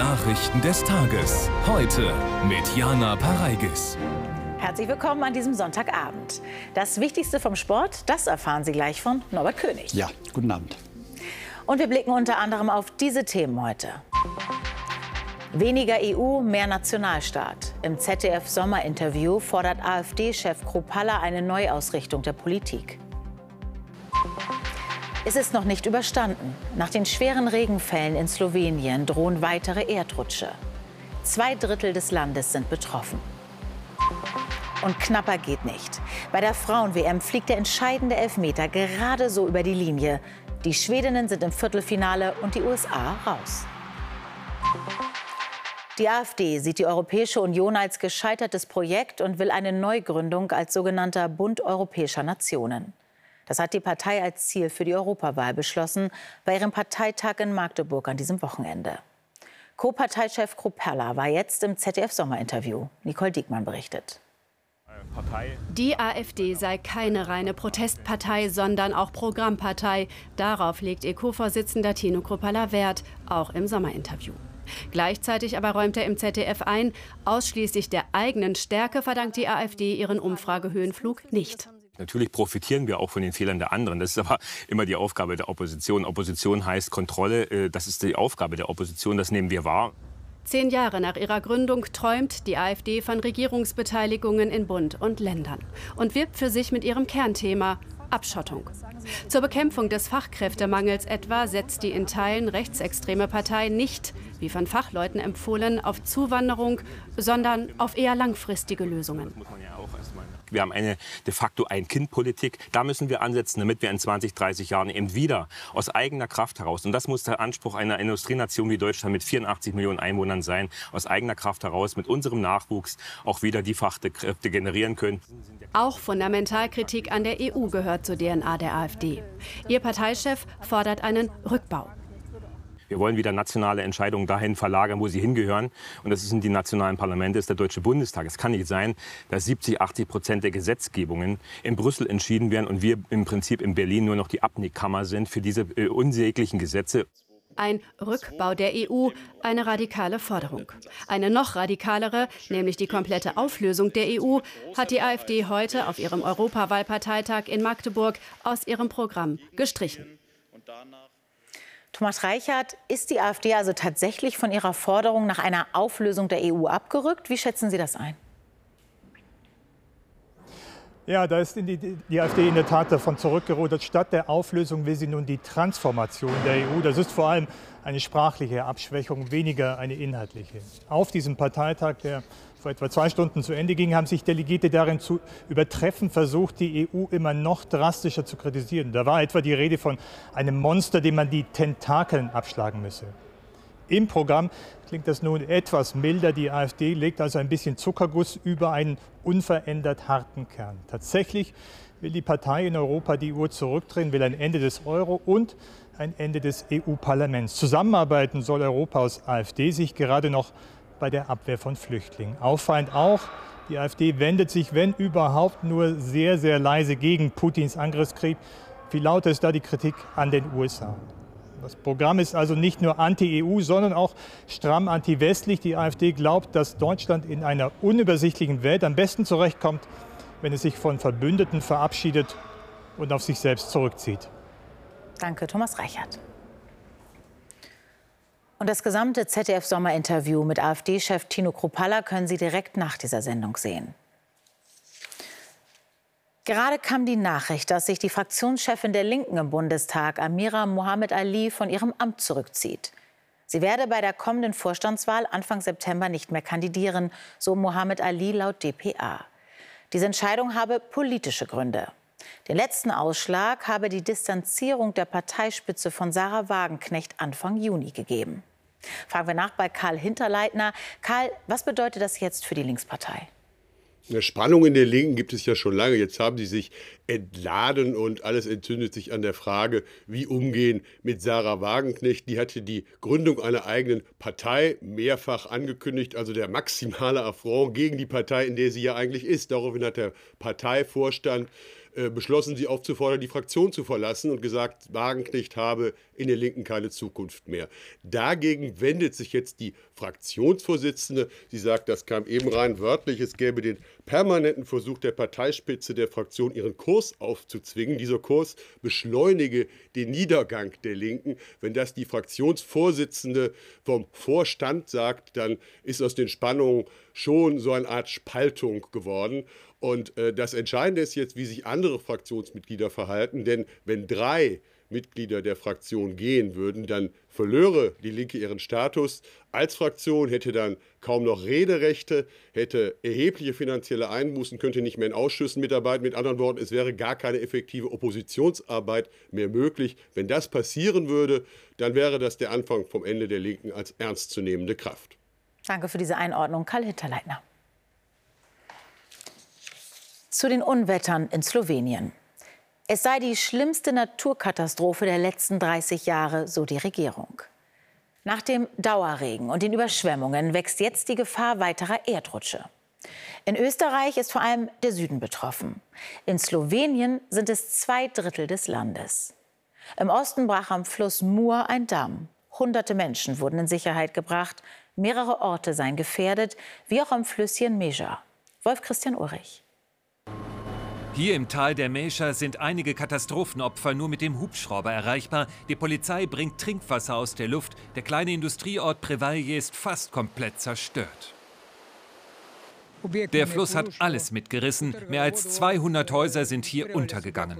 Nachrichten des Tages. Heute mit Jana Pareigis. Herzlich willkommen an diesem Sonntagabend. Das Wichtigste vom Sport, das erfahren Sie gleich von Norbert König. Ja, guten Abend. Und wir blicken unter anderem auf diese Themen heute. Weniger EU, mehr Nationalstaat. Im ZDF-Sommerinterview fordert AfD-Chef Kropalla eine Neuausrichtung der Politik. Es ist noch nicht überstanden. Nach den schweren Regenfällen in Slowenien drohen weitere Erdrutsche. Zwei Drittel des Landes sind betroffen. Und knapper geht nicht. Bei der Frauen-WM fliegt der entscheidende Elfmeter gerade so über die Linie. Die Schwedinnen sind im Viertelfinale und die USA raus. Die AfD sieht die Europäische Union als gescheitertes Projekt und will eine Neugründung als sogenannter Bund europäischer Nationen. Das hat die Partei als Ziel für die Europawahl beschlossen bei ihrem Parteitag in Magdeburg an diesem Wochenende. Co-Parteichef Kruppella war jetzt im ZDF-Sommerinterview. Nicole Diekmann berichtet. Die AfD sei keine reine Protestpartei, sondern auch Programmpartei. Darauf legt ihr Co-Vorsitzender Tino Kruppalla Wert, auch im Sommerinterview. Gleichzeitig aber räumt er im ZDF ein, ausschließlich der eigenen Stärke verdankt die AfD ihren Umfragehöhenflug nicht. Natürlich profitieren wir auch von den Fehlern der anderen. Das ist aber immer die Aufgabe der Opposition. Opposition heißt Kontrolle. Äh, das ist die Aufgabe der Opposition. Das nehmen wir wahr. Zehn Jahre nach ihrer Gründung träumt die AfD von Regierungsbeteiligungen in Bund und Ländern und wirbt für sich mit ihrem Kernthema Abschottung. Zur Bekämpfung des Fachkräftemangels etwa setzt die in Teilen rechtsextreme Partei nicht, wie von Fachleuten empfohlen, auf Zuwanderung, sondern auf eher langfristige Lösungen. Wir haben eine de facto Ein-Kind-Politik. Da müssen wir ansetzen, damit wir in 20, 30 Jahren eben wieder aus eigener Kraft heraus, und das muss der Anspruch einer Industrienation wie Deutschland mit 84 Millionen Einwohnern sein, aus eigener Kraft heraus mit unserem Nachwuchs auch wieder die Fachkräfte generieren können. Auch Fundamentalkritik an der EU gehört zur DNA der AfD. Ihr Parteichef fordert einen Rückbau. Wir wollen wieder nationale Entscheidungen dahin verlagern, wo sie hingehören. Und das sind die nationalen Parlamente, das ist der Deutsche Bundestag. Es kann nicht sein, dass 70, 80 Prozent der Gesetzgebungen in Brüssel entschieden werden und wir im Prinzip in Berlin nur noch die Abnickkammer sind für diese äh, unsäglichen Gesetze. Ein Rückbau der EU, eine radikale Forderung. Eine noch radikalere, nämlich die komplette Auflösung der EU, hat die AfD heute auf ihrem Europawahlparteitag in Magdeburg aus ihrem Programm gestrichen. Thomas Reichert, ist die AfD also tatsächlich von ihrer Forderung nach einer Auflösung der EU abgerückt? Wie schätzen Sie das ein? Ja, da ist die, die, AfD in der Tat davon zurückgerudert. Statt der Auflösung will sie nun die Transformation der EU. Das ist vor allem eine sprachliche Abschwächung, weniger eine inhaltliche. Auf diesem Parteitag, der vor etwa zwei Stunden zu Ende ging, haben sich Delegierte darin zu übertreffen versucht, die EU immer noch drastischer zu kritisieren. Da war etwa die Rede von einem Monster, dem man die Tentakeln abschlagen müsse. Im Programm klingt das nun etwas milder. Die AfD legt also ein bisschen Zuckerguss über einen unverändert harten Kern. Tatsächlich will die Partei in Europa die Uhr zurückdrehen, will ein Ende des Euro und ein Ende des EU-Parlaments. Zusammenarbeiten soll Europa aus AfD sich gerade noch bei der Abwehr von Flüchtlingen. Auffallend auch, die AfD wendet sich, wenn überhaupt, nur sehr, sehr leise gegen Putins Angriffskrieg. Viel lauter ist da die Kritik an den USA. Das Programm ist also nicht nur anti-EU, sondern auch stramm anti-westlich. Die AfD glaubt, dass Deutschland in einer unübersichtlichen Welt am besten zurechtkommt, wenn es sich von Verbündeten verabschiedet und auf sich selbst zurückzieht. Danke, Thomas Reichert. Und das gesamte ZDF-Sommerinterview mit AfD-Chef Tino Kruppalla können Sie direkt nach dieser Sendung sehen. Gerade kam die Nachricht, dass sich die Fraktionschefin der Linken im Bundestag, Amira Mohamed Ali, von ihrem Amt zurückzieht. Sie werde bei der kommenden Vorstandswahl Anfang September nicht mehr kandidieren, so Mohamed Ali laut dpa. Diese Entscheidung habe politische Gründe. Den letzten Ausschlag habe die Distanzierung der Parteispitze von Sarah Wagenknecht Anfang Juni gegeben. Fragen wir nach bei Karl Hinterleitner. Karl, was bedeutet das jetzt für die Linkspartei? Eine Spannung in der Linken gibt es ja schon lange. Jetzt haben sie sich entladen und alles entzündet sich an der Frage, wie umgehen mit Sarah Wagenknecht. Die hatte die Gründung einer eigenen Partei mehrfach angekündigt, also der maximale Affront gegen die Partei, in der sie ja eigentlich ist. Daraufhin hat der Parteivorstand äh, beschlossen, sie aufzufordern, die Fraktion zu verlassen und gesagt, Wagenknecht habe in der Linken keine Zukunft mehr. Dagegen wendet sich jetzt die Fraktionsvorsitzende. Sie sagt, das kam eben rein wörtlich, es gäbe den permanenten Versuch der Parteispitze der Fraktion, ihren Kurs aufzuzwingen. Dieser Kurs beschleunige den Niedergang der Linken. Wenn das die Fraktionsvorsitzende vom Vorstand sagt, dann ist aus den Spannungen schon so eine Art Spaltung geworden. Und äh, das Entscheidende ist jetzt, wie sich andere Fraktionsmitglieder verhalten. Denn wenn drei Mitglieder der Fraktion gehen würden, dann verlöre die Linke ihren Status als Fraktion, hätte dann kaum noch Rederechte, hätte erhebliche finanzielle Einbußen, könnte nicht mehr in Ausschüssen mitarbeiten. Mit anderen Worten, es wäre gar keine effektive Oppositionsarbeit mehr möglich. Wenn das passieren würde, dann wäre das der Anfang vom Ende der Linken als ernstzunehmende Kraft. Danke für diese Einordnung, Karl Hinterleitner. Zu den Unwettern in Slowenien. Es sei die schlimmste Naturkatastrophe der letzten 30 Jahre, so die Regierung. Nach dem Dauerregen und den Überschwemmungen wächst jetzt die Gefahr weiterer Erdrutsche. In Österreich ist vor allem der Süden betroffen. In Slowenien sind es zwei Drittel des Landes. Im Osten brach am Fluss Mur ein Damm. Hunderte Menschen wurden in Sicherheit gebracht. Mehrere Orte seien gefährdet, wie auch am Flüsschen Meja. Wolf Christian Ulrich. Hier im Tal der Mescha sind einige Katastrophenopfer nur mit dem Hubschrauber erreichbar. Die Polizei bringt Trinkwasser aus der Luft. Der kleine Industrieort Prevalje ist fast komplett zerstört. Der Fluss hat alles mitgerissen. Mehr als 200 Häuser sind hier untergegangen.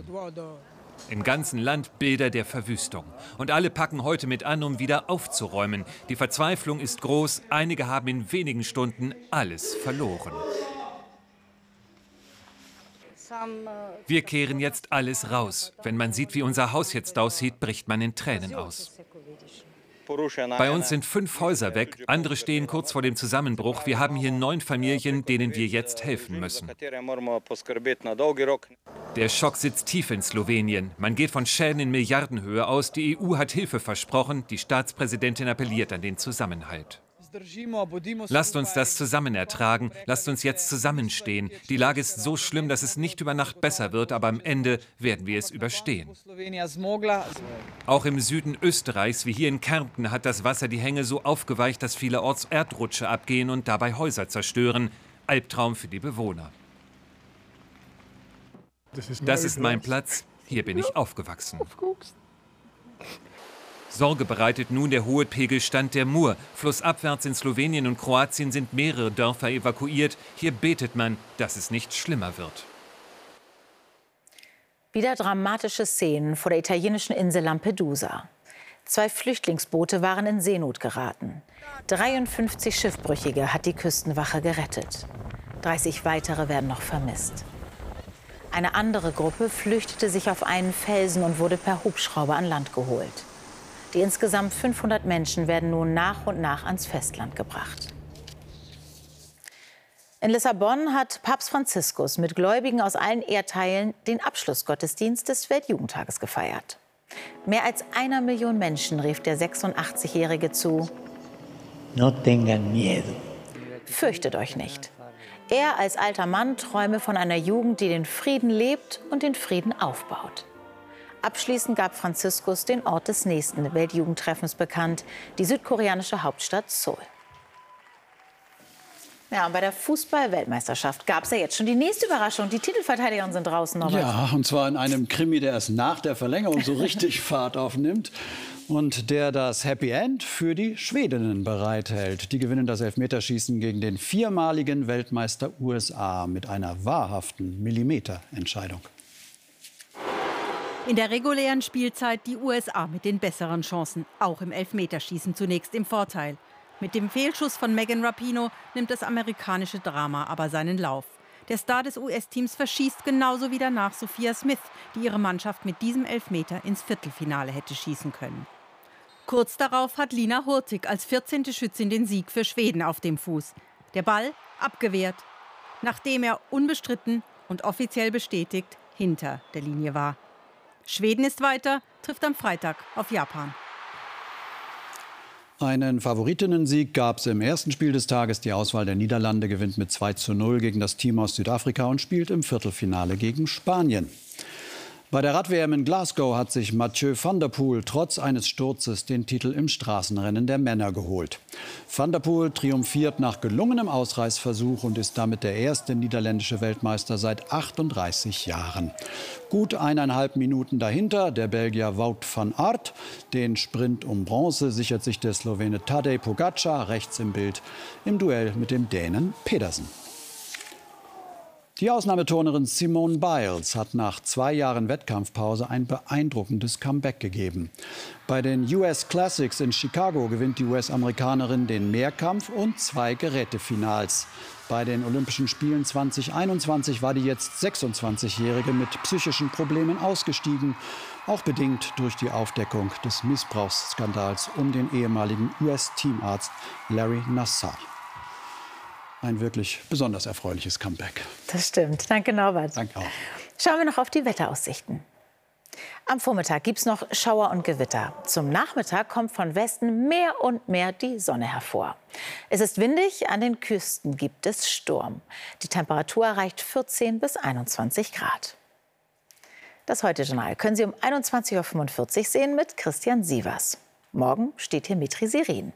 Im ganzen Land Bilder der Verwüstung. Und alle packen heute mit an, um wieder aufzuräumen. Die Verzweiflung ist groß. Einige haben in wenigen Stunden alles verloren. Wir kehren jetzt alles raus. Wenn man sieht, wie unser Haus jetzt aussieht, bricht man in Tränen aus. Bei uns sind fünf Häuser weg, andere stehen kurz vor dem Zusammenbruch. Wir haben hier neun Familien, denen wir jetzt helfen müssen. Der Schock sitzt tief in Slowenien. Man geht von Schäden in Milliardenhöhe aus. Die EU hat Hilfe versprochen. Die Staatspräsidentin appelliert an den Zusammenhalt. Lasst uns das zusammen ertragen. Lasst uns jetzt zusammenstehen. Die Lage ist so schlimm, dass es nicht über Nacht besser wird, aber am Ende werden wir es überstehen. Auch im Süden Österreichs, wie hier in Kärnten, hat das Wasser die Hänge so aufgeweicht, dass vielerorts Erdrutsche abgehen und dabei Häuser zerstören. Albtraum für die Bewohner. Das ist mein Platz. Hier bin ich aufgewachsen. Sorge bereitet nun der hohe Pegelstand der Mur. Flussabwärts in Slowenien und Kroatien sind mehrere Dörfer evakuiert. Hier betet man, dass es nicht schlimmer wird. Wieder dramatische Szenen vor der italienischen Insel Lampedusa. Zwei Flüchtlingsboote waren in Seenot geraten. 53 Schiffbrüchige hat die Küstenwache gerettet. 30 weitere werden noch vermisst. Eine andere Gruppe flüchtete sich auf einen Felsen und wurde per Hubschrauber an Land geholt. Die insgesamt 500 Menschen werden nun nach und nach ans Festland gebracht. In Lissabon hat Papst Franziskus mit Gläubigen aus allen Erdteilen den Abschlussgottesdienst des Weltjugendtages gefeiert. Mehr als einer Million Menschen rief der 86-Jährige zu. No tengan miedo. Fürchtet euch nicht. Er als alter Mann träume von einer Jugend, die den Frieden lebt und den Frieden aufbaut. Abschließend gab Franziskus den Ort des nächsten Weltjugendtreffens bekannt, die südkoreanische Hauptstadt Seoul. Ja, und bei der Fußball-Weltmeisterschaft gab es ja jetzt schon die nächste Überraschung. Die Titelverteidiger sind draußen. Norbert. Ja, und zwar in einem Krimi, der erst nach der Verlängerung so richtig Fahrt aufnimmt und der das Happy End für die Schwedinnen bereithält. Die gewinnen das Elfmeterschießen gegen den viermaligen Weltmeister USA mit einer wahrhaften Millimeterentscheidung. In der regulären Spielzeit die USA mit den besseren Chancen, auch im Elfmeterschießen zunächst im Vorteil. Mit dem Fehlschuss von Megan Rapino nimmt das amerikanische Drama aber seinen Lauf. Der Star des US-Teams verschießt genauso wie danach Sophia Smith, die ihre Mannschaft mit diesem Elfmeter ins Viertelfinale hätte schießen können. Kurz darauf hat Lina Hurtig als 14. Schützin den Sieg für Schweden auf dem Fuß. Der Ball abgewehrt, nachdem er unbestritten und offiziell bestätigt hinter der Linie war. Schweden ist weiter, trifft am Freitag auf Japan. Einen Favoritinnensieg gab es im ersten Spiel des Tages. Die Auswahl der Niederlande gewinnt mit 2 zu 0 gegen das Team aus Südafrika und spielt im Viertelfinale gegen Spanien. Bei der Rad-WM in Glasgow hat sich Mathieu van der Poel trotz eines Sturzes den Titel im Straßenrennen der Männer geholt. Van der Poel triumphiert nach gelungenem Ausreißversuch und ist damit der erste niederländische Weltmeister seit 38 Jahren. Gut eineinhalb Minuten dahinter der Belgier Wout van Aert. Den Sprint um Bronze sichert sich der Slowene Tadej Pogacar rechts im Bild im Duell mit dem Dänen Pedersen. Die Ausnahmeturnerin Simone Biles hat nach zwei Jahren Wettkampfpause ein beeindruckendes Comeback gegeben. Bei den US Classics in Chicago gewinnt die US-Amerikanerin den Mehrkampf und zwei Gerätefinals. Bei den Olympischen Spielen 2021 war die jetzt 26-Jährige mit psychischen Problemen ausgestiegen, auch bedingt durch die Aufdeckung des Missbrauchsskandals um den ehemaligen US-Teamarzt Larry Nassar ein wirklich besonders erfreuliches Comeback. Das stimmt. Danke, Norbert. Danke auch. Schauen wir noch auf die Wetteraussichten. Am Vormittag gibt es noch Schauer und Gewitter. Zum Nachmittag kommt von Westen mehr und mehr die Sonne hervor. Es ist windig, an den Küsten gibt es Sturm. Die Temperatur erreicht 14 bis 21 Grad. Das Heute-Journal können Sie um 21.45 Uhr sehen mit Christian Sievers. Morgen steht hier Mitri Serin.